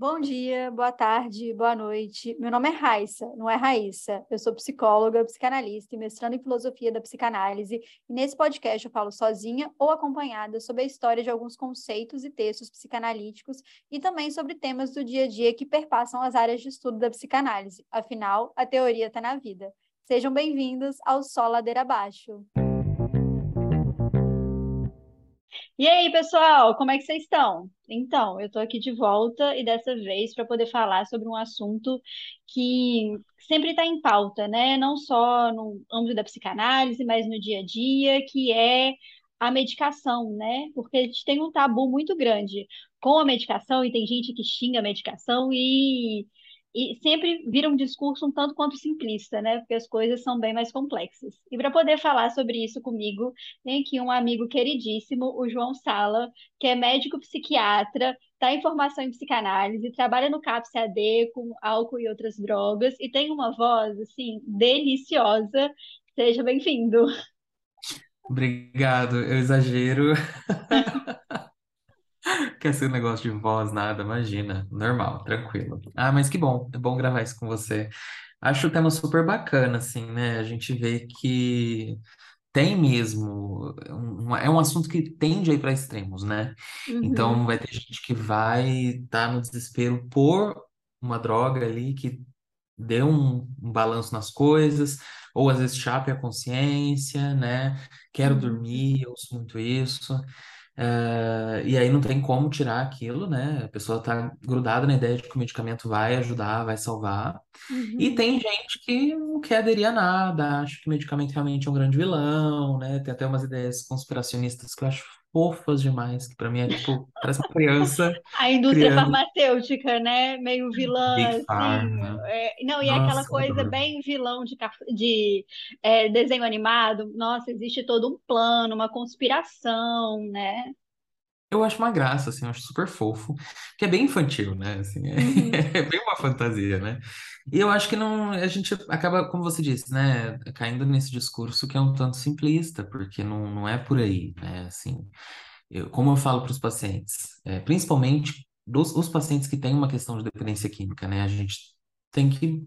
Bom dia, boa tarde, boa noite. Meu nome é Raissa, não é Raíssa. Eu sou psicóloga, psicanalista e mestrando em filosofia da psicanálise. E nesse podcast eu falo sozinha ou acompanhada sobre a história de alguns conceitos e textos psicanalíticos e também sobre temas do dia a dia que perpassam as áreas de estudo da psicanálise. Afinal, a teoria está na vida. Sejam bem-vindos ao Sol Ladeira Abaixo. E aí, pessoal, como é que vocês estão? Então, eu estou aqui de volta e dessa vez para poder falar sobre um assunto que sempre está em pauta, né? Não só no âmbito da psicanálise, mas no dia a dia, que é a medicação, né? Porque a gente tem um tabu muito grande com a medicação e tem gente que xinga a medicação e e sempre vira um discurso um tanto quanto simplista, né? Porque as coisas são bem mais complexas. E para poder falar sobre isso comigo, tem aqui um amigo queridíssimo, o João Sala, que é médico psiquiatra, está em formação em psicanálise, trabalha no CAPS-AD com álcool e outras drogas e tem uma voz assim deliciosa. Seja bem-vindo. Obrigado, eu exagero. Quer ser um negócio de voz, nada, imagina. Normal, tranquilo. Ah, mas que bom, é bom gravar isso com você. Acho o tema super bacana, assim, né? A gente vê que tem mesmo, um, é um assunto que tende a ir para extremos, né? Então Uhum, vai ter gente que vai estar no desespero por uma droga ali que dê um, um balanço nas coisas, ou às vezes chape a consciência, né? Quero uhum, dormir, eu ouço muito isso. Eh, e aí não tem como tirar aquilo, né? A pessoa tá grudada na ideia de que o medicamento vai ajudar, vai salvar. E uhum. tem gente que não quer aderir a nada, acha que o medicamento realmente é um grande vilão, né? Tem até umas ideias conspiracionistas que eu acho fofas demais, que pra mim é tipo, parece uma criança A indústria criando farmacêutica, né? Meio vilã, Big assim. É, não, e é aquela Nossa, coisa bem vilão de, de é, desenho animado. Nossa, existe todo um plano, uma conspiração, né? Eu acho uma graça, assim, eu acho super fofo, que é bem infantil, né? Assim, é, Uhum, é bem uma fantasia, né? E eu acho que não, a gente acaba, como você disse, né, caindo nesse discurso que é um tanto simplista, porque não, não é por aí, né? Assim, eu, como eu falo para os pacientes, é, principalmente dos, os pacientes que têm uma questão de dependência química, né? A gente tem que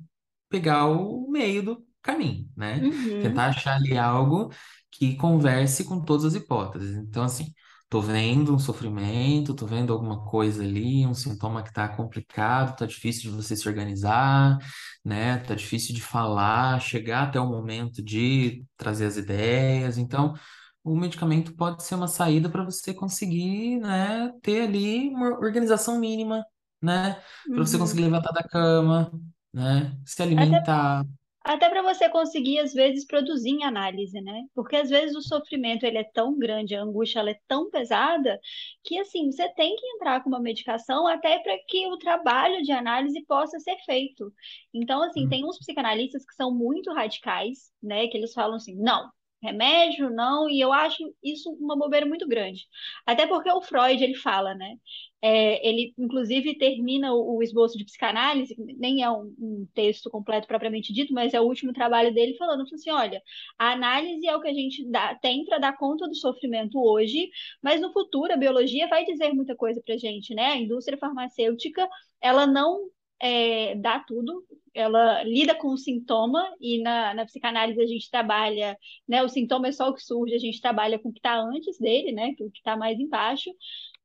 pegar o meio do caminho, né? uhum, Tentar achar ali algo que converse com todas as hipóteses. Então, assim, tô vendo um sofrimento, tô vendo alguma coisa ali, um sintoma que tá complicado, tá difícil de você se organizar, né? Tá difícil de falar, chegar até o momento de trazer as ideias. Então, o medicamento pode ser uma saída para você conseguir, né, ter ali uma organização mínima, né, para você conseguir uhum. levantar da cama, né, se alimentar. Até para você conseguir, às vezes, produzir em análise, né? Porque às vezes o sofrimento ele é tão grande, a angústia ela é tão pesada, que assim, você tem que entrar com uma medicação até para que o trabalho de análise possa ser feito. Então, assim, tem uns psicanalistas que são muito radicais, né? Que eles falam assim, não, remédio não, e eu acho isso uma bobeira muito grande. Até porque o Freud, ele fala, né? É, ele, inclusive, termina o, o esboço de psicanálise, nem é um, um texto completo propriamente dito, mas é o último trabalho dele falando assim: olha, a análise é o que a gente dá, tem para dar conta do sofrimento hoje, mas no futuro a biologia vai dizer muita coisa para gente, né? A indústria farmacêutica, ela não é, dá tudo, ela lida com o sintoma, e na, na psicanálise a gente trabalha, né? O sintoma é só o que surge, a gente trabalha com o que está antes dele, né? O que está mais embaixo.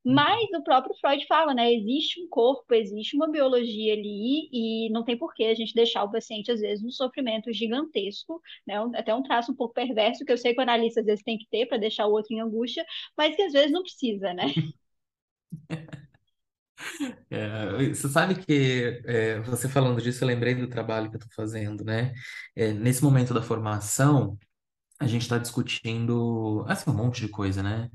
Mas o próprio Freud fala, né? Existe um corpo, existe uma biologia ali e não tem por que a gente deixar o paciente, às vezes, num sofrimento gigantesco, né? Até um traço um pouco perverso, que eu sei que o analista às vezes tem que ter para deixar o outro em angústia, mas que às vezes não precisa, né? É, você sabe que é, você falando disso, eu lembrei do trabalho que eu estou fazendo, né? É, nesse momento da formação, a gente está discutindo, assim, um monte de coisa, né?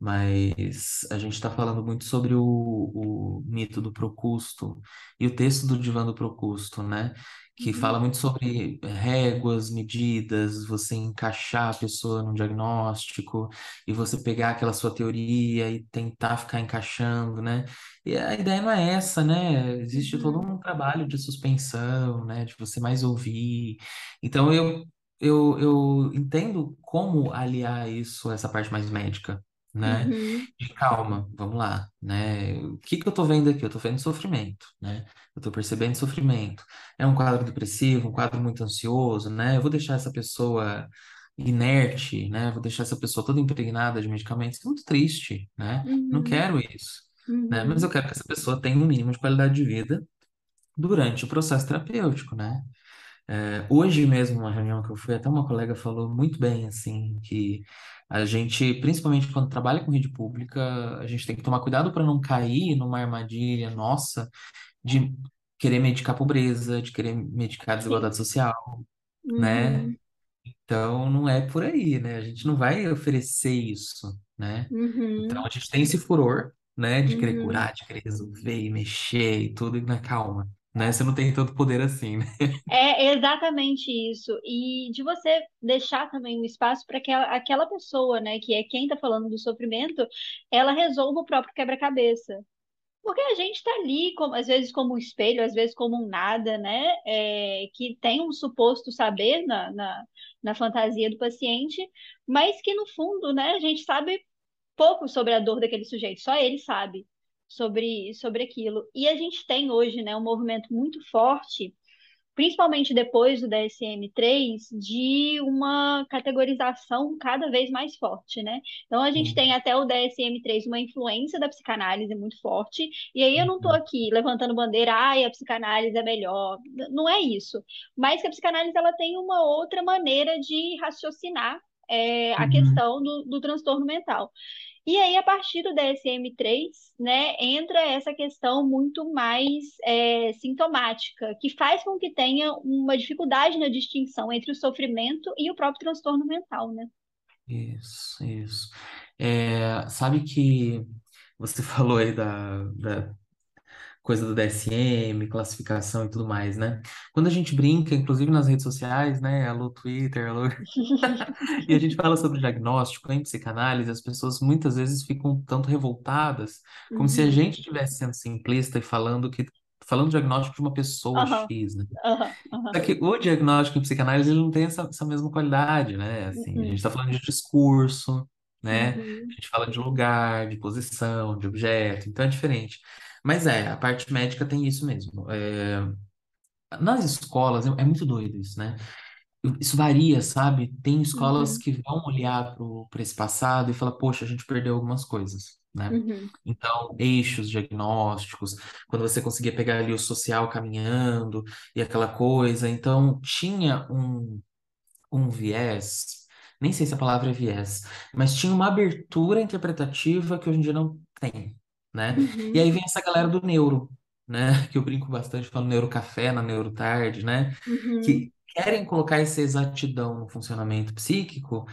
Mas a gente está falando muito sobre o, o mito do Procusto e o texto do Divã do Procusto, né? Que Uhum, fala muito sobre réguas, medidas, você encaixar a pessoa no diagnóstico e você pegar aquela sua teoria e tentar ficar encaixando, né? E a ideia não é essa, né? Existe todo uhum, um trabalho de suspensão, né? De você mais ouvir. Então eu eu, eu entendo como aliar isso, essa parte mais médica, né? Uhum, De calma, vamos lá, né? O que que eu tô vendo aqui? Eu tô vendo sofrimento, né? Eu tô percebendo sofrimento. É um quadro depressivo, um quadro muito ansioso, né? Eu vou deixar essa pessoa inerte, né? Vou deixar essa pessoa toda impregnada de medicamentos. É muito triste, né? Não uhum, quero isso, né? Mas eu uhum. quero que essa pessoa tenha um mínimo de qualidade de vida durante o processo terapêutico, né? É, hoje mesmo, uma reunião que eu fui, até uma colega falou muito bem, assim, que a gente, principalmente quando trabalha com rede pública, a gente tem que tomar cuidado para não cair numa armadilha nossa de querer medicar a pobreza, de querer medicar a Sim. desigualdade social, né? Uhum, Então, não é por aí, né? A gente não vai oferecer isso, né? Então, uhum, a gente tem esse furor, né, de querer uhum. curar, de querer resolver e mexer e tudo, e na calma, né? Você não tem tanto poder assim, né? É exatamente isso. E de você deixar também um espaço para que aquela pessoa, né, que é quem está falando do sofrimento, ela resolva o próprio quebra-cabeça. Porque a gente está ali, como, às vezes como um espelho, às vezes como um nada, né? É, que tem um suposto saber na, na, na fantasia do paciente, mas que no fundo, né, a gente sabe pouco sobre a dor daquele sujeito, só ele sabe sobre, sobre aquilo. E a gente tem hoje, né, um movimento muito forte principalmente depois do DSM-3, de uma categorização cada vez mais forte, né? Então a gente tem até o DSM-3 uma influência da psicanálise muito forte, e aí eu não estou Uhum. aqui levantando bandeira, ai, a psicanálise é melhor, não é isso, mas que a psicanálise ela tem uma outra maneira de raciocinar é, a Uhum. questão do, do transtorno mental. E aí, a partir do DSM-3, né, entra essa questão muito mais é, sintomática, que faz com que tenha uma dificuldade na distinção entre o sofrimento e o próprio transtorno mental, né? Isso, isso. É, sabe que você falou aí da, da coisa do DSM, classificação e tudo mais, né? Quando a gente brinca, inclusive nas redes sociais, né? Alô Twitter, alô... E a gente fala sobre diagnóstico em psicanálise, as pessoas muitas vezes ficam tanto revoltadas, como se a Uhum. gente estivesse sendo simplista e falando que falando diagnóstico de uma pessoa Aham, X, né? aham. Só que o diagnóstico em psicanálise ele não tem essa, essa mesma qualidade, né? Assim, a gente Uhum. está falando de discurso, né? A Uhum. gente fala de lugar, de posição, de objeto, então é diferente. Mas é, a parte médica tem isso mesmo. É, nas escolas, é, é muito doido isso, né? Isso varia, sabe? Tem escolas Uhum. que vão olhar para esse passado e falar, poxa, a gente perdeu algumas coisas, né? Uhum. Então, eixos diagnósticos, quando você conseguia pegar ali o social caminhando e aquela coisa. Então, tinha um, um viés, nem sei se a palavra é viés, mas tinha uma abertura interpretativa que hoje em dia não tem, né? E Uhum. aí vem essa galera do neuro, né? Que eu brinco bastante, falo neurocafé na neurotarde, né? Uhum. Que querem colocar essa exatidão no funcionamento psíquico,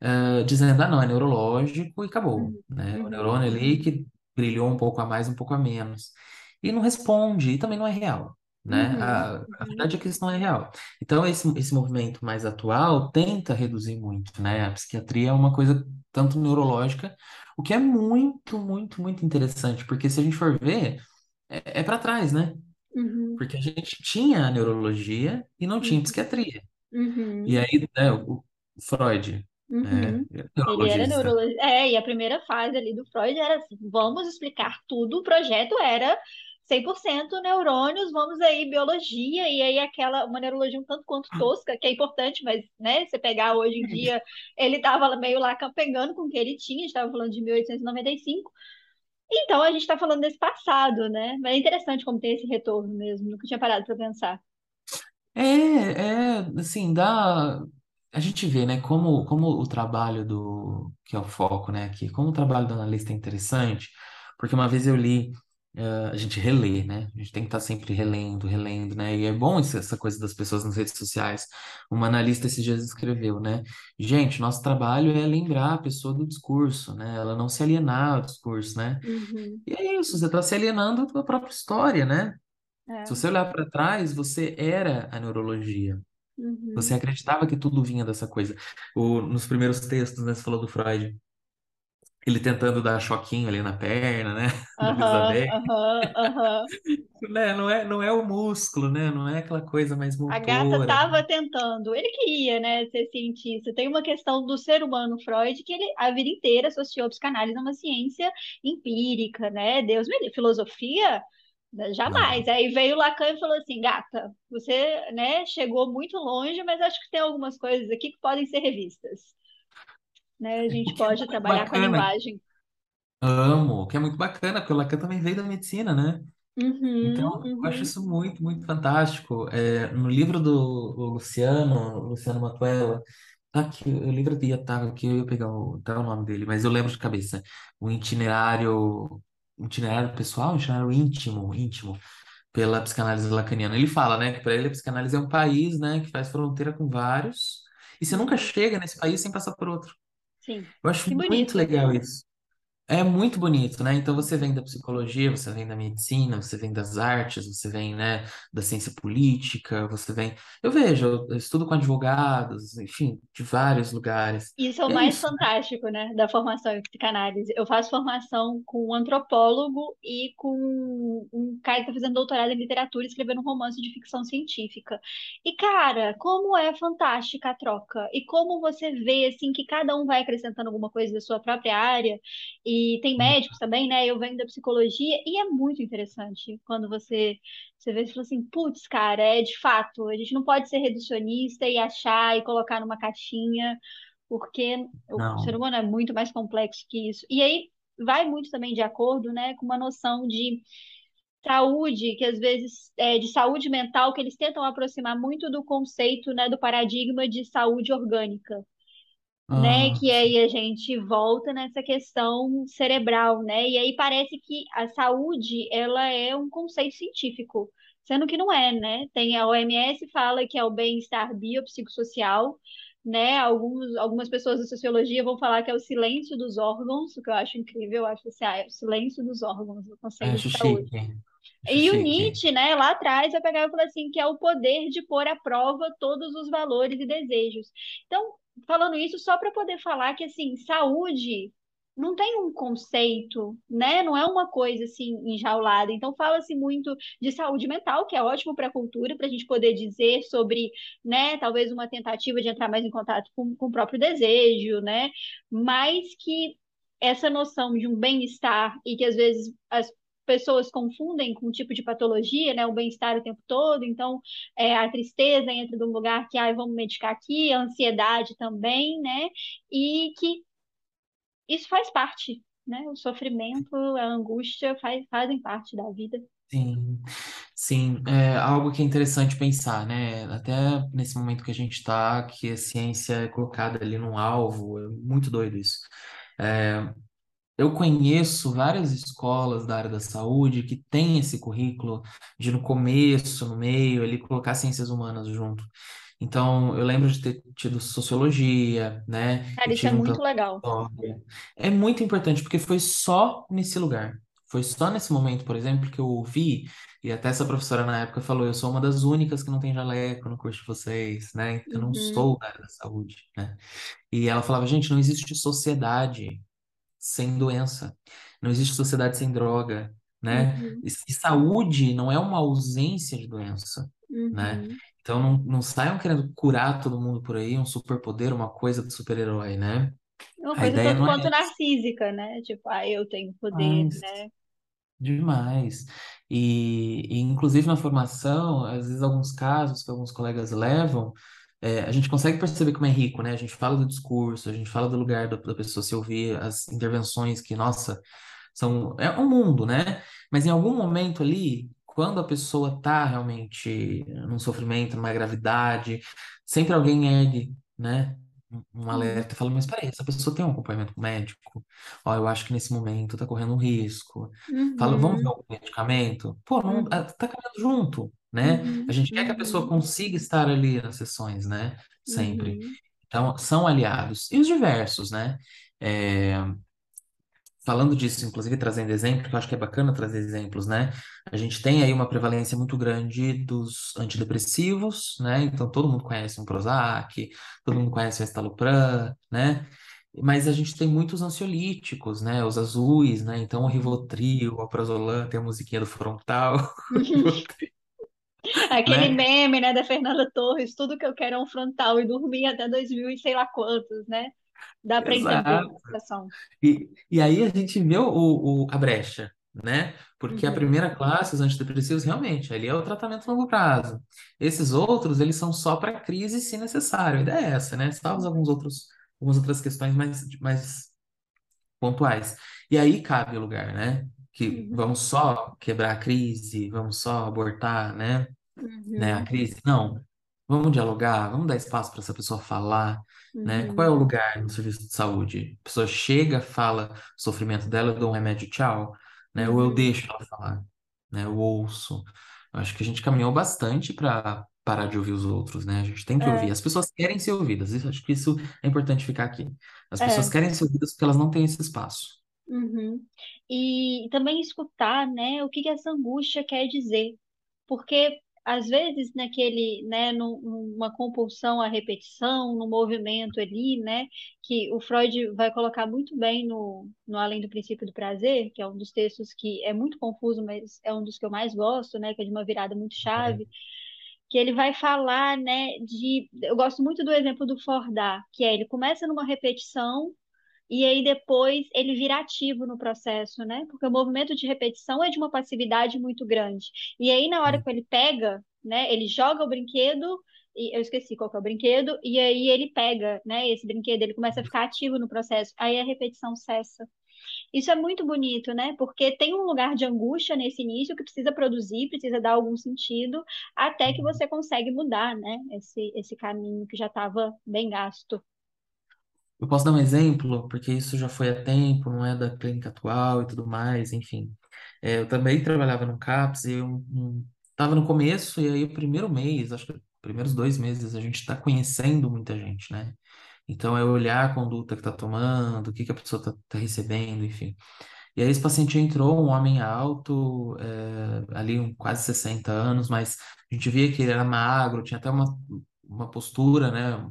eh, dizendo, ah, não, é neurológico e acabou, Uhum. né? O Uhum. neurônio ali que brilhou um pouco a mais, um pouco a menos. E não responde, e também não é real, né? Uhum. A, a Uhum. verdade é que isso não é real. Então, esse, esse movimento mais atual tenta reduzir muito, né? A psiquiatria é uma coisa tanto neurológica, o que é muito, muito, muito interessante, porque se a gente for ver, é, é para trás, né? Uhum. Porque a gente tinha a neurologia e não tinha Uhum. psiquiatria. E Uhum. aí, né, o Freud, é Ele era neurologista. É, e a primeira fase ali do Freud era assim, vamos explicar tudo. O projeto era 100% neurônios, vamos aí biologia, e aí aquela, uma neurologia um tanto quanto tosca, que é importante, mas, né, você pegar hoje em dia, ele estava meio lá pegando com o que ele tinha, a gente estava falando de 1895. Então, a gente está falando desse passado, né? Mas é interessante como tem esse retorno mesmo, nunca tinha parado para pensar. É, é, assim, dá. A gente vê, né, como, como o trabalho do. Que é o foco, né, aqui, como o trabalho do analista é interessante, porque uma vez eu li, a gente relê, né, a gente tem que estar sempre relendo, relendo, né, e é bom essa coisa das pessoas nas redes sociais. Uma analista esses dias escreveu, né, gente, nosso trabalho é lembrar a pessoa do discurso, né, ela não se alienar ao discurso, né, Uhum. e é isso, você está se alienando da própria história, né. Se É. você olhar para trás, você era a neurologia. Você Uhum. acreditava que tudo vinha dessa coisa. O, nos primeiros textos, né, você falou do Freud. Ele tentando dar choquinho ali na perna, né? Né? Não é, não é o músculo, né? Não é aquela coisa mais A gata motora. estava tentando, ele queria, né, ser cientista. Tem uma questão do ser humano Freud que ele a vida inteira associou a psicanálise a uma ciência empírica, né? Deus me livre, filosofia, jamais. Não. Aí veio Lacan e falou assim, gata, você, né, chegou muito longe, mas acho que tem algumas coisas aqui que podem ser revistas, né? A gente que é pode muito trabalhar com a bacana, linguagem. amo, que é muito bacana, porque o Lacan também veio da medicina, né? Uhum, Então, eu acho uhum, isso muito, muito fantástico. É, no livro do Luciano, Luciano Matuela, tá aqui, o livro ia estar aqui, eu ia pegar o, tá o nome dele, mas eu lembro de cabeça. O itinerário, itinerário pessoal, itinerário íntimo, íntimo, pela psicanálise lacaniana. Ele fala, né, que para ele a psicanálise é um país, né, que faz fronteira com vários, e você nunca uhum. chega nesse país sem passar por outro. Sim, Eu acho que muito bonito. legal isso. É muito bonito, né? Então você vem da psicologia, você vem da medicina, você vem das artes, você vem, né, da ciência política, você vem. Eu vejo, eu estudo com advogados, enfim, de vários lugares. Isso é o é mais isso, fantástico, né, da formação em psicanálise. Eu faço formação com um antropólogo e com um cara que está fazendo doutorado em literatura, escrevendo um romance de ficção científica. E, cara, como é fantástica a troca. E como você vê, assim, que cada um vai acrescentando alguma coisa da sua própria área. E tem médicos também, né? Eu venho da psicologia e é muito interessante quando você, você vê e fala assim, putz, cara, é de fato, a gente não pode ser reducionista e achar e colocar numa caixinha porque o ser Não, humano é muito mais complexo que isso. E aí vai muito também de acordo, né, com uma noção de saúde, que às vezes é de saúde mental, que eles tentam aproximar muito do conceito, né, do paradigma de saúde orgânica. Né, ah, que aí a gente volta nessa questão cerebral, né? E aí parece que a saúde, ela é um conceito científico, sendo que não é, né? Tem a OMS fala que é o bem-estar biopsicossocial, né? Alguns, algumas pessoas da sociologia vão falar que é o silêncio dos órgãos, o que eu acho incrível, eu acho assim, ah, é o silêncio dos órgãos, o conceito de acho saúde. chique, acho E o. Nietzsche, né, lá atrás, vai pegar e falar assim, que é o poder de pôr à prova todos os valores e desejos. Então, falando isso só para poder falar que, assim, saúde não tem um conceito, né? Não é uma coisa, assim, enjaulada. Então, fala-se muito de saúde mental, que é ótimo para a cultura, para a gente poder dizer sobre, né, talvez uma tentativa de entrar mais em contato com, com o próprio desejo, né? Mas que essa noção de um bem-estar e que às vezes as pessoas confundem com um tipo de patologia, né? O bem-estar o tempo todo. Então, é, a tristeza entra num lugar que, ah, vamos medicar aqui, a ansiedade também, né? E que isso faz parte, né? O sofrimento, a angústia faz, fazem parte da vida. Sim, sim, é algo que é interessante pensar, né? Até nesse momento que a gente está, que a ciência é colocada ali num alvo, é muito doido isso. É, Eu conheço várias escolas da área da saúde que têm esse currículo de no começo, no meio, ele colocar ciências humanas junto. Então, eu lembro de ter tido sociologia, né? Cara, isso é muito legal. É muito importante porque foi só nesse lugar. Foi só nesse momento, por exemplo, que eu ouvi, e até essa professora na época falou, eu sou uma das únicas que não tem jaleco no curso de vocês, né? Eu não Uhum, sou da área da saúde, né? E ela falava, gente, não existe sociedade sem doença. Não existe sociedade sem droga, né? uhum, E, saúde não é uma ausência de doença, né? uhum. Então não, não saiam querendo curar todo mundo por aí, um superpoder, uma coisa de super-herói, né? É uma coisa tanto é quanto essa, narcísica, né? Tipo, ah, eu tenho poder, mas né? demais. E, e inclusive na formação, às vezes alguns casos que alguns colegas levam, é, a gente consegue perceber como é rico, né? A gente fala do discurso, a gente fala do lugar da, da pessoa se ouvir as intervenções que, nossa, São, é um mundo, né? Mas em algum momento ali, quando a pessoa está realmente num sofrimento, numa gravidade, sempre alguém ergue, né? Um um Uhum, alerta e fala, mas peraí, essa pessoa tem um acompanhamento médico? Ó, eu acho que nesse momento tá correndo um risco. Fala, vamos ver uhum, algum medicamento? Pô, não, ah, uhum, tá caminhando junto, né? A uhum, gente quer que a pessoa uhum, consiga estar ali nas sessões, né? Sempre. uhum. Então, são aliados. E os diversos, né? É, Falando disso, inclusive trazendo exemplo, que eu acho que é bacana trazer exemplos, né? A gente tem aí uma prevalência muito grande dos antidepressivos, né? Então todo mundo conhece um Prozac, todo mundo conhece o Estalopram, né? Mas a gente tem muitos ansiolíticos, né? Os azuis, né? Então o Uhum. Rivotril, o Alprazolam, tem a musiquinha do frontal, Aquele né? meme, né, da Fernanda Torres, tudo que eu quero é um frontal e dormir até 2000 e sei lá quantos, né? Dá para entender a situação. E, e aí a gente vê o, o- a brecha, né? Porque a Uhum, primeira classe, os antidepressivos, realmente, ali é o tratamento a longo prazo. Esses outros, eles são só para crise, se necessário. A ideia é essa, né? Salvo alguns outros, algumas outras questões mais, mais pontuais. E aí cabe o lugar, né? Que uhum, vamos só quebrar a crise, vamos só abortar, né? Né, a uhum, crise. Não, vamos dialogar, vamos dar espaço para essa pessoa falar, né? Qual é uhum, o lugar no serviço de saúde? A pessoa chega, fala o sofrimento dela, eu dou um remédio, tchau, né? Ou eu uhum. deixo ela falar, né? Eu ouço. Eu acho que a gente caminhou bastante para parar de ouvir os outros, né? A gente tem que ouvir. É, As pessoas querem ser ouvidas. Isso, acho que isso é importante ficar aqui. As pessoas é. querem ser ouvidas porque elas não têm esse espaço. Uhum. E também escutar, né, o que que essa angústia quer dizer. Porque, às vezes, naquele, né, num- numa compulsão à repetição, no movimento ali, né, que o Freud vai colocar muito bem no, no Além do Princípio do Prazer, que é um dos textos que é muito confuso, mas é um dos que eu mais gosto, né, que é de uma virada muito chave, que ele vai falar, né, de... Eu gosto muito do exemplo do Fordar, que é, ele começa numa repetição e aí depois ele vira ativo no processo, né? Porque o movimento de repetição é de uma passividade muito grande. E aí na hora que ele pega, né, ele joga o brinquedo e eu esqueci qual que é o brinquedo, e aí ele pega, né, esse brinquedo, ele começa a ficar ativo no processo. Aí a repetição cessa. Isso é muito bonito, né? Porque tem um lugar de angústia nesse início que precisa produzir, precisa dar algum sentido, até que você consegue mudar, né? Esse, esse caminho que já estava bem gasto. Eu posso dar um exemplo, porque isso já foi há tempo, não é da clínica atual e tudo mais, enfim. É, eu também trabalhava no CAPS e eu estava no começo, e aí o primeiro mês, acho que os primeiros dois meses, a gente está conhecendo muita gente, né? Então é olhar a conduta que está tomando, o que que a pessoa está recebendo, enfim. E aí esse paciente entrou, um homem alto, é, ali um, quase 60 anos, mas a gente via que ele era magro, tinha até uma, uma postura, né?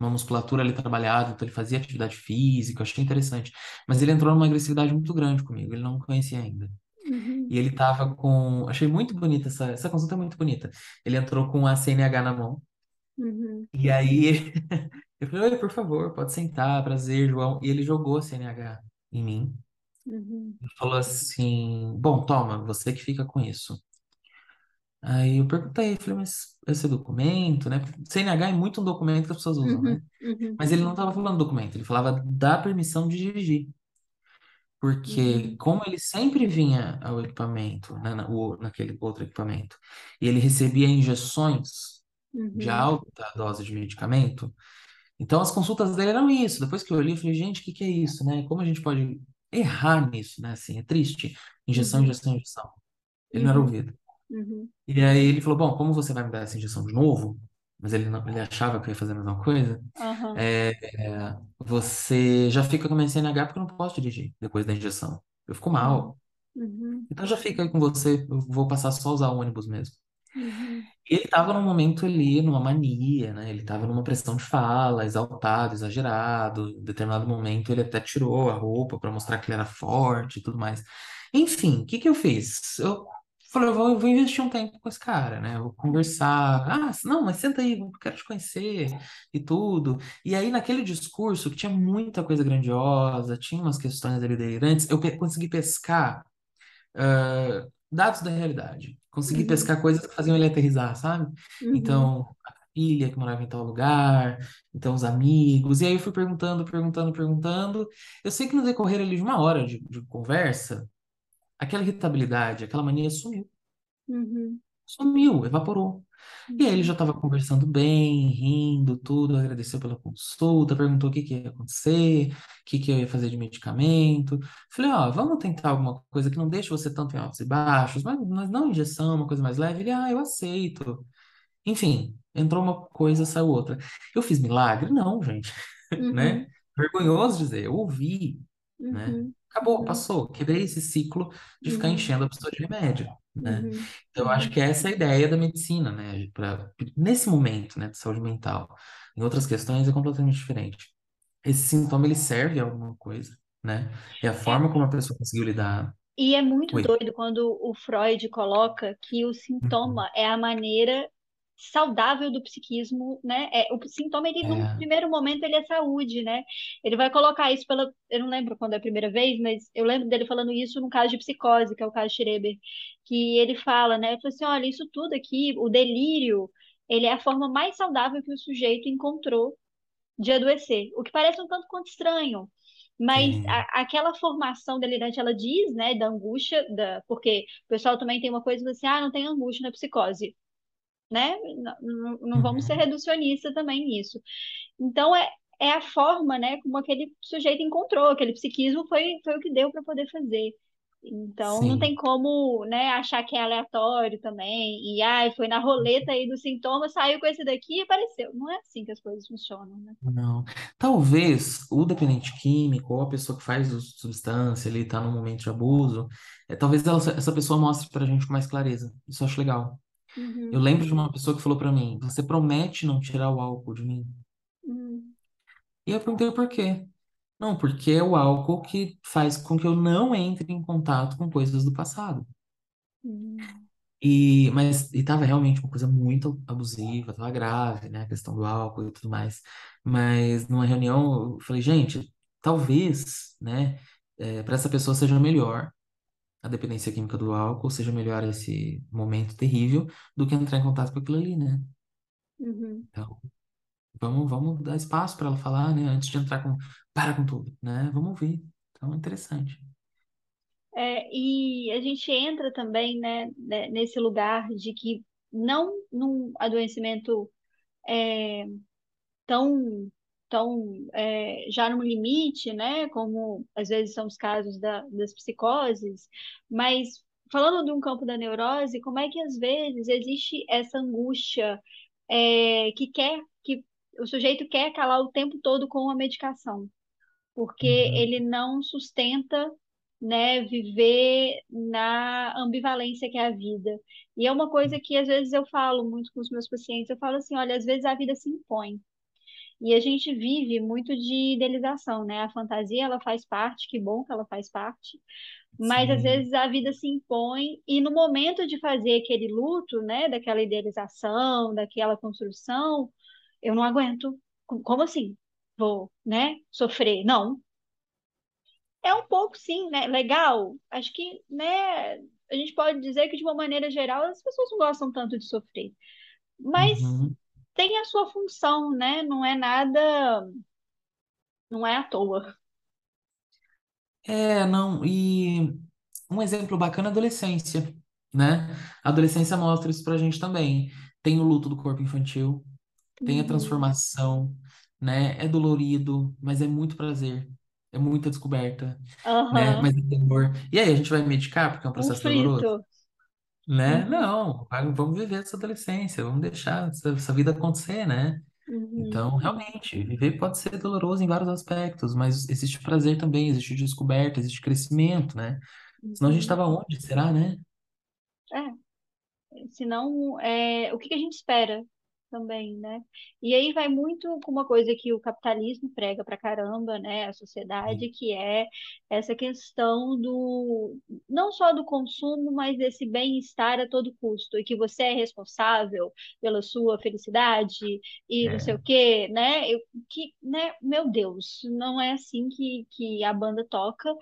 Uma musculatura ali trabalhada, então ele fazia atividade física, achei interessante. Mas ele entrou numa agressividade muito grande comigo, ele não me conhecia ainda. Uhum, E ele tava com. Achei muito bonita essa, essa consulta é muito bonita. Ele entrou com a CNH na mão, uhum, e aí eu falei, Oi, por favor, pode sentar, prazer, João. E ele jogou a CNH em mim. uhum, E falou assim: Bom, toma, você que fica com isso. Aí eu perguntei, falei, mas esse documento, né? CNH é muito um documento que as pessoas usam, uhum, né? uhum. Mas ele não estava falando documento, ele falava da permissão de dirigir. Porque Uhum, como ele sempre vinha ao equipamento, né, na- o- naquele outro equipamento, e ele recebia injeções de uhum, alta dose de medicamento, então as consultas dele eram isso. Depois que eu olhei, eu falei, gente, o que que é isso, né? Como a gente pode errar nisso, né? Assim, é triste. Injeção, uhum, injeção, injeção. Ele não era uhum, ouvido. Uhum, E aí ele falou, bom, como você vai me dar essa injeção de novo? Mas ele não, ele achava que eu ia fazer a mesma coisa. aham, É, é, você já fica com a minha CNH porque eu não posso dirigir depois da injeção. Eu fico uhum, mal. uhum, Então já fica aí com você, eu vou passar só a usar o ônibus mesmo. uhum, E ele estava num momento ali, numa mania, né? Ele estava numa pressão de fala, exaltado, exagerado. Em determinado momento ele até tirou a roupa para mostrar que ele era forte e tudo mais. Enfim, o que que eu fiz? Eu falei, eu vou, eu vou investir um tempo com esse cara, né? Eu vou conversar. Ah, não, mas senta aí, quero te conhecer e tudo. E aí, naquele discurso, que tinha muita coisa grandiosa, tinha umas questões ali delirantes, eu consegui pescar ah, dados da realidade. Consegui uhum, pescar coisas que faziam ele aterrissar, sabe? uhum, Então, a filha que morava em tal lugar, então os amigos. E aí eu fui perguntando, perguntando, perguntando. Eu sei que no decorrer ali de uma hora de, de conversa, aquela irritabilidade, aquela mania sumiu. uhum, Sumiu, evaporou. E aí ele já uhum, estava conversando bem, rindo, tudo, agradeceu pela consulta, perguntou o que que ia acontecer, o que que eu ia fazer de medicamento. Falei, ó, vamos tentar alguma coisa que não deixe você tanto em altos e baixos, mas, mas não injeção, uma coisa mais leve. Ele, ah, eu aceito. Enfim, entrou uma coisa, saiu outra. Eu fiz milagre? Não, gente, né? uhum, Vergonhoso dizer, eu ouvi, né? Uhum, Acabou, uhum, passou. Quebrei esse ciclo de ficar uhum, enchendo a pessoa de remédio, né? uhum, Então, eu acho uhum, que essa é a ideia da medicina, né? Pra, nesse momento, né, de saúde mental. Em outras questões é completamente diferente. esse sintoma ele serve a alguma coisa, né? É a forma como a pessoa conseguiu lidar. e é muito Oi. doido quando o Freud coloca que o Uhum. sintoma é a maneira saudável do psiquismo, né? É, o sintoma, ele, num É, primeiro momento, ele é saúde, né? Ele vai colocar isso pela. Eu não lembro quando é a primeira vez, mas eu lembro dele falando isso no caso de psicose, que é o caso de Schreber, que ele fala, né? Ele fala assim: olha, isso tudo aqui, o delírio, ele é a forma mais saudável que o sujeito encontrou de adoecer, o que parece um tanto quanto estranho. Mas a- aquela formação delirante, ela diz, né, da angústia, da, porque o pessoal também tem uma coisa assim, ah, não tem angústia na psicose, né? Não, não, vamos ser Uhum. reducionistas também nisso. Então é, é a forma, né, como aquele sujeito encontrou, aquele psiquismo foi, foi o que deu para poder fazer. Então não tem Sim. como, né, achar que é aleatório também, e ai, foi na roleta aí dos sintomas, saiu com esse daqui e apareceu. Não é assim que as coisas funcionam, né? Não. Talvez o dependente químico ou a pessoa que faz de substância, ele está num momento de abuso, é, talvez ela- essa pessoa mostre pra gente com mais clareza. Isso eu acho legal. Eu Uhum, lembro de uma pessoa que falou pra mim: Você promete não tirar o álcool de mim? uhum, E eu perguntei por quê. Não, porque é o álcool que faz com que eu não entre em contato com coisas do passado. uhum, E, mas, e tava realmente uma coisa muito abusiva, tava grave, né, a questão do álcool e tudo mais. Mas numa reunião eu falei, gente, talvez, né, para essa pessoa seja melhor a dependência química do álcool, seja melhor esse momento terrível do que entrar em contato com aquilo ali, né? uhum. Então, vamos, vamos dar espaço para ela falar, né, antes de entrar com, para com tudo, né? Vamos ouvir. Então, é interessante. É, e a gente entra também, né, né, nesse lugar de que não num adoecimento é, tão, tão é, já no limite, né, como às vezes são os casos da, das psicoses, mas falando de um campo da neurose, como é que às vezes existe essa angústia é, que quer que o sujeito quer calar o tempo todo com a medicação? porque Uhum. ele não sustenta, né, viver na ambivalência que é a vida. E é uma coisa que às vezes eu falo muito com os meus pacientes, eu falo assim, olha, às vezes a vida se impõe. E a gente vive muito de idealização, né? A fantasia, ela faz parte, que bom que ela faz parte, mas às Sim. vezes a vida se impõe e no momento de fazer aquele luto, né, daquela idealização, daquela construção, eu não aguento. Como assim? Vou, né, sofrer? Não, é um pouco, sim, né? Legal. Acho que, né, a gente pode dizer que, de uma maneira geral, as pessoas não gostam tanto de sofrer. Mas Uhum. Tem a sua função, né? Não é nada, não é à toa. É, não, e um exemplo bacana é a adolescência, né? A adolescência mostra isso pra gente também. Tem o luto do corpo infantil, tem a Uhum. transformação, né? É dolorido, mas é muito prazer, é muita descoberta, né? Aham. Mas é dor. E aí, a gente vai medicar porque é um Um processo doloroso? Né? Uhum. Não, vamos viver essa adolescência, vamos deixar essa, essa vida acontecer, né? Uhum. Então, realmente, viver pode ser doloroso em vários aspectos, mas existe prazer também, existe descoberta, existe crescimento, né? Senão a gente Uhum. estava onde? Será, né? É. Senão, é, o que que a gente espera também, né? E aí vai muito com uma coisa que o capitalismo prega pra caramba, né? A sociedade, que é essa questão do, não só do consumo, mas desse bem-estar a todo custo, e que você é responsável pela sua felicidade e não sei É. o quê, né? Eu, que, né? Meu Deus, não é assim que, que a banda toca.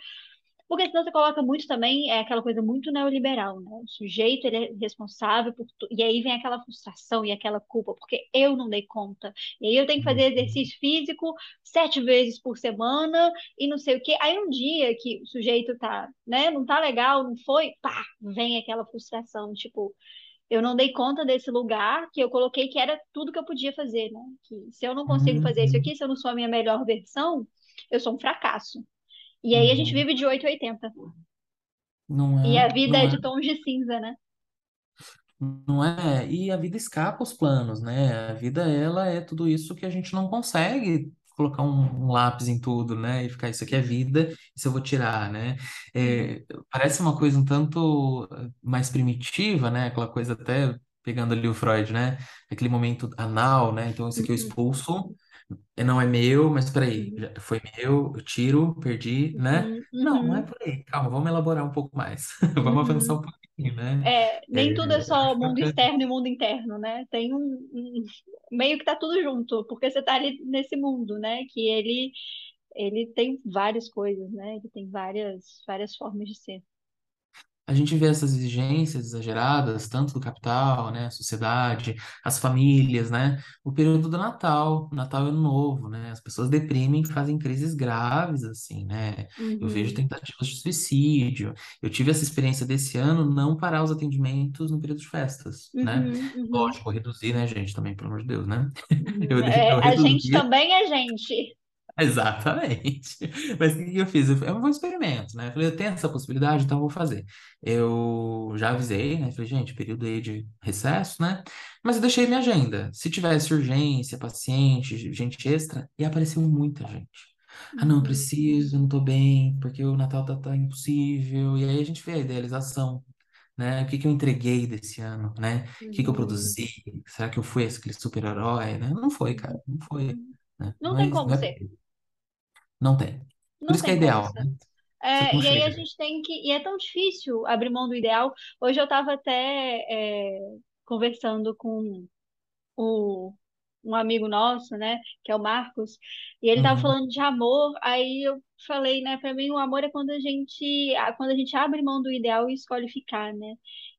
Porque senão você coloca muito também, é aquela coisa muito neoliberal, né? O sujeito, ele é responsável por tudo. E aí vem aquela frustração e aquela culpa, porque eu não dei conta. E aí eu tenho que fazer Uhum. exercício físico sete vezes por semana e não sei o quê. Aí um dia que o sujeito tá, né, não tá legal, não foi, pá, vem aquela frustração, tipo, eu não dei conta desse lugar que eu coloquei que era tudo que eu podia fazer, né? Que se eu não consigo fazer isso Uhum. aqui, se eu não sou a minha melhor versão, eu sou um fracasso. E aí a gente Uhum. vive de 8 a 80. Não E a é, vida é é, de tons de cinza, né? não é. E a vida escapa aos planos, né? A vida, ela é tudo isso que a gente não consegue colocar um, um lápis em tudo, né? E ficar, isso aqui é vida, isso eu vou tirar, né? Uhum, É, parece uma coisa um tanto eh, mais primitiva, né? Aquela coisa até pegando ali o Freud, né? Aquele momento anal, né? Então, isso aqui eu uhum, expulso. Não é meu, mas peraí, Uhum, já foi meu, eu tiro, perdi, né? uhum, Não, não é uhum, por aí. Calma, vamos elaborar um pouco mais. Vamos avançar um pouquinho, né? É, É, nem tudo é só mundo externo e mundo interno, né? Tem um, um- meio que tá tudo junto, porque você tá ali nesse mundo, né? Que ele ele tem várias coisas, né? Ele tem várias várias formas de ser. A gente vê essas exigências exageradas, tanto do capital, né, a sociedade, as famílias, né, o período do Natal, Natal e Ano Novo, né, as pessoas deprimem, fazem crises graves, assim, né, eu vejo Uhum, tentativas de suicídio, eu tive essa experiência desse ano, não parar os atendimentos no período de festas, né, uhum, uhum, lógico, reduzir, né, gente, também, pelo amor de Deus, né, uhum. eu, É, eu a gente também é gente. Exatamente. Mas o que eu fiz? Eu, vou experimento, né? Eu falei, eu tenho essa possibilidade, então eu vou fazer. Eu já avisei, né? Falei, gente, período aí de recesso, né? Mas eu deixei minha agenda. Se tivesse urgência, paciente, gente extra, e apareceu muita gente. Ah, não, Uhum, preciso, eu não tô bem, porque o Natal tá, tá impossível. E aí a gente vê a idealização, né? O que que eu entreguei desse ano, né? O que que eu uhum, produzi? Será que eu fui aquele super-herói, né? Não foi, cara, não foi, uhum. né? Não tem Mas como não é ser. Não tem. Por Não isso que é tem ideal, né? É, e aí a gente tem que. E é tão difícil abrir mão do ideal. Hoje eu estava até é, conversando com o, um amigo nosso, né, que é o Marcos, e ele tava Uhum, falando de amor, aí eu falei, né, para mim o amor é quando a gente, quando a gente abre mão do ideal e escolhe ficar, né?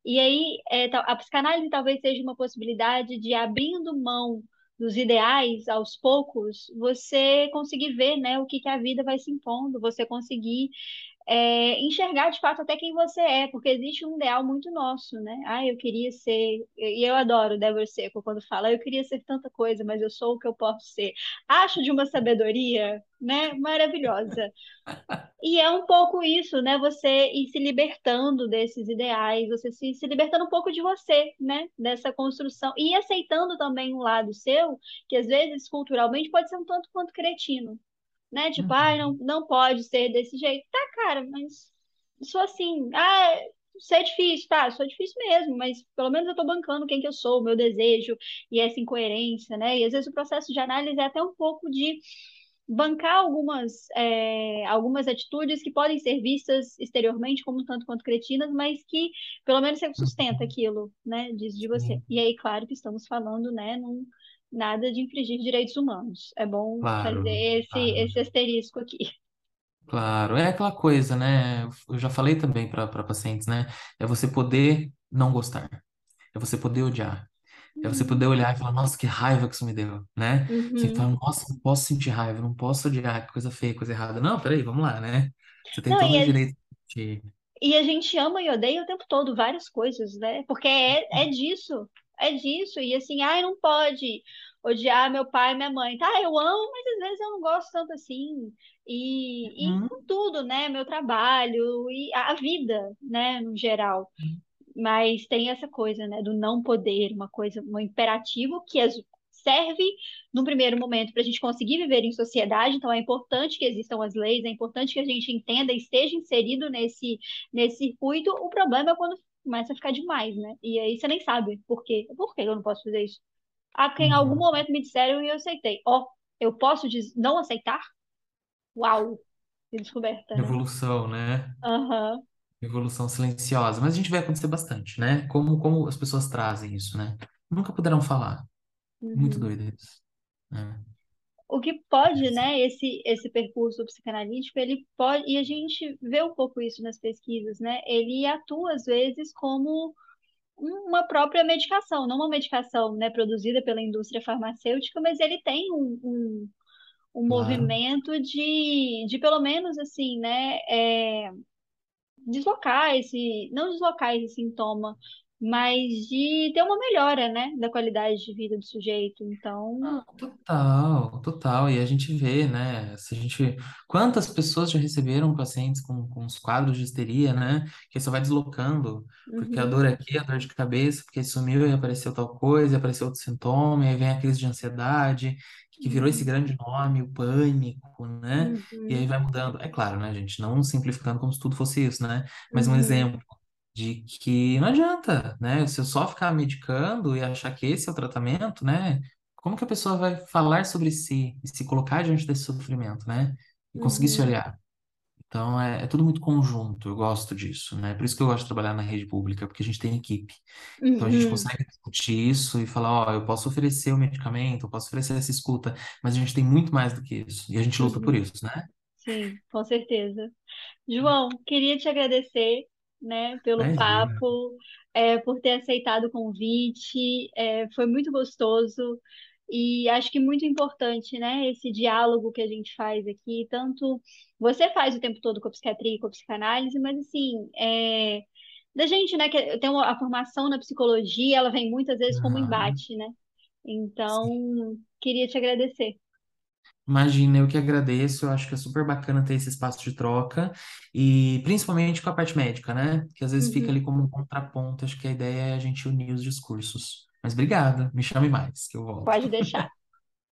E aí é, a psicanálise talvez seja uma possibilidade de abrindo mão dos ideais aos poucos, você conseguir ver, né, o que que a vida vai se impondo, você conseguir é, enxergar de fato até quem você é, porque existe um ideal muito nosso, né? Ah, eu queria ser, e eu adoro Débora Seco quando fala, eu queria ser tanta coisa, mas eu sou o que eu posso ser. Acho de uma sabedoria, né? Maravilhosa. E é um pouco isso, né? Você ir se libertando desses ideais, você se, se libertando um pouco de você, né? Dessa construção. E aceitando também um lado seu, que às vezes culturalmente pode ser um tanto quanto cretino né? Tipo, ai, não, uhum, não pode ser desse jeito. Tá, cara, mas sou assim. Ah, isso é difícil, tá? Sou difícil mesmo, mas pelo menos eu tô bancando quem que eu sou, o meu desejo e essa incoerência, né? E às vezes o processo de análise é até um pouco de bancar algumas, é, algumas atitudes que podem ser vistas exteriormente como tanto quanto cretinas, mas que pelo menos você sustenta uhum, aquilo, né? Diz de você. E aí, claro que estamos falando, né, num, nada de infringir direitos humanos. É bom fazer claro, esse, claro, esse asterisco aqui. claro. É aquela coisa, né? Eu já falei também para pacientes, né? É você poder não gostar, é você poder odiar, é você Uhum. poder olhar e falar, nossa, que raiva que isso me deu, né? Você Uhum. fala, nossa, não posso sentir raiva, não posso odiar, que coisa feia, coisa errada. Não, peraí, vamos lá, né? Você tem Não, todo e o direito de. e a gente ama e odeia o tempo todo várias coisas, né? Porque é, é disso, é disso. E assim, ai, não pode odiar meu pai e minha mãe. Tá, eu amo, mas às vezes eu não gosto tanto assim. E, e Uhum, com tudo, né? Meu trabalho e a vida, né, no geral. Mas tem essa coisa, né, do não poder, uma coisa, um imperativo que serve, num primeiro momento, para a gente conseguir viver em sociedade. Então, é importante que existam as leis, é importante que a gente entenda e esteja inserido nesse, nesse circuito. O problema é quando começa a ficar demais, né? E aí você nem sabe por quê. Por que eu não posso fazer isso? Ah, porque em algum uhum. momento me disseram e eu aceitei. Ó, eu posso não aceitar? Uau, que descoberta, né? Evolução, né? Aham. Evolução silenciosa. Mas a gente vai acontecer bastante, né? Como, como as pessoas trazem isso, né? Nunca puderam falar. Muito uhum. doido isso. né? O que pode, né, esse, esse percurso psicanalítico, ele pode, e a gente vê um pouco isso nas pesquisas, né? Ele atua, às vezes, como uma própria medicação, não uma medicação, né, produzida pela indústria farmacêutica, mas ele tem um, um, um Claro. movimento de, de, pelo menos, assim, né, é, deslocar esse, não deslocar esse sintoma, mas de ter uma melhora, né, da qualidade de vida do sujeito. Então, Ah, total, total. E a gente vê, né? Se a gente, quantas pessoas já receberam pacientes com, com os quadros de histeria, né? Que só vai deslocando, porque a uhum, dor aqui, a dor de cabeça, porque sumiu e apareceu tal coisa, e apareceu outro sintoma, e aí vem a crise de ansiedade, que virou esse uhum, grande nome, o pânico, né? E aí uhum, vai mudando. É claro, né, gente? Não simplificando como se tudo fosse isso, né? Mas um uhum. exemplo de que não adianta, né? Se eu só ficar medicando e achar que esse é o tratamento, né? como que a pessoa vai falar sobre si e se colocar diante desse sofrimento, né? E conseguir se Uhum, olhar. Então, é, é tudo muito conjunto, eu gosto disso, né? Por isso que eu gosto de trabalhar na rede pública, porque a gente tem equipe. Então, a gente uhum, consegue discutir isso e falar, ó, eu posso oferecer o medicamento, eu posso oferecer essa escuta, mas a gente tem muito mais do que isso. E a gente luta por uhum. isso, né? Sim, com certeza. João, queria te agradecer, né, pelo Imagina. papo, é, por ter aceitado o convite, é, foi muito gostoso e acho que muito importante, né, esse diálogo que a gente faz aqui, tanto você faz o tempo todo com a psiquiatria e com a psicanálise, mas assim, é, da gente, né, que tem uma- a formação na psicologia, ela vem muitas vezes como embate, né? Então, queria te agradecer. Imagina, eu que agradeço, eu acho que é super bacana ter esse espaço de troca, e principalmente com a parte médica, né? Que às vezes fica Uhum, ali como um contraponto, acho que a ideia é a gente unir os discursos. Mas obrigado, me chame mais, que eu volto. pode deixar.